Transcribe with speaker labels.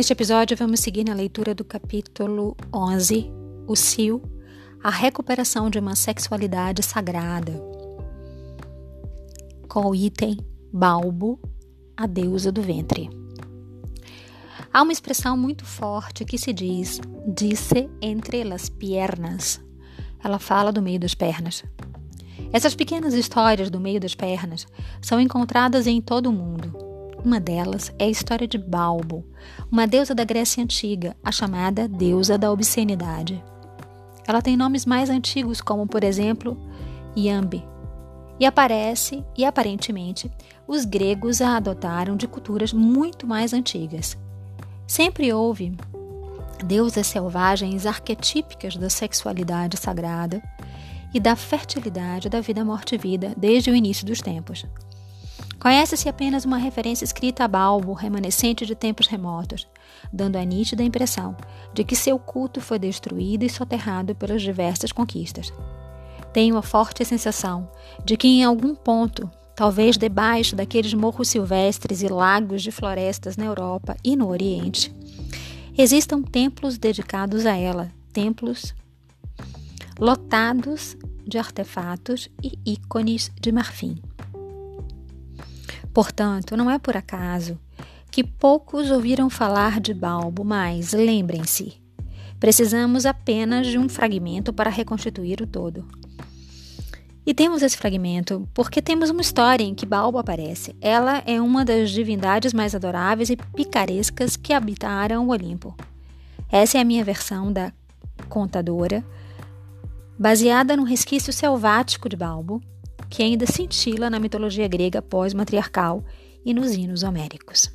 Speaker 1: Neste episódio, vamos seguir na leitura do capítulo 11, O Sil, a recuperação de uma sexualidade sagrada, com o item Balbo, a deusa do ventre. Há uma expressão muito forte que se diz disse entre las piernas. Ela fala do meio das pernas. Essas pequenas histórias do meio das pernas são encontradas em todo o mundo uma delas é a história de Balbo, uma deusa da Grécia Antiga, a chamada deusa da obscenidade. Ela tem nomes mais antigos, como, por exemplo, Iambe, e aparece, e aparentemente, os gregos a adotaram de culturas muito mais antigas. Sempre houve deusas selvagens arquetípicas da sexualidade sagrada e da fertilidade da vida morte vida desde o início dos tempos. Conhece-se apenas uma referência escrita a Balbo, remanescente de tempos remotos, dando a nítida impressão de que seu culto foi destruído e soterrado pelas diversas conquistas. Tenho a forte sensação de que em algum ponto, talvez debaixo daqueles morros silvestres e lagos de florestas na Europa e no Oriente, existam templos dedicados a ela, templos lotados de artefatos e ícones de marfim. Portanto, não é por acaso que poucos ouviram falar de Balbo, mas lembrem-se, precisamos apenas de um fragmento para reconstituir o todo. E temos esse fragmento porque temos uma história em que Balbo aparece. Ela é uma das divindades mais adoráveis e picarescas que habitaram o Olimpo. Essa é a minha versão da contadora, baseada no resquício selvático de Balbo, que ainda cintila na mitologia grega pós-matriarcal e nos hinos homéricos.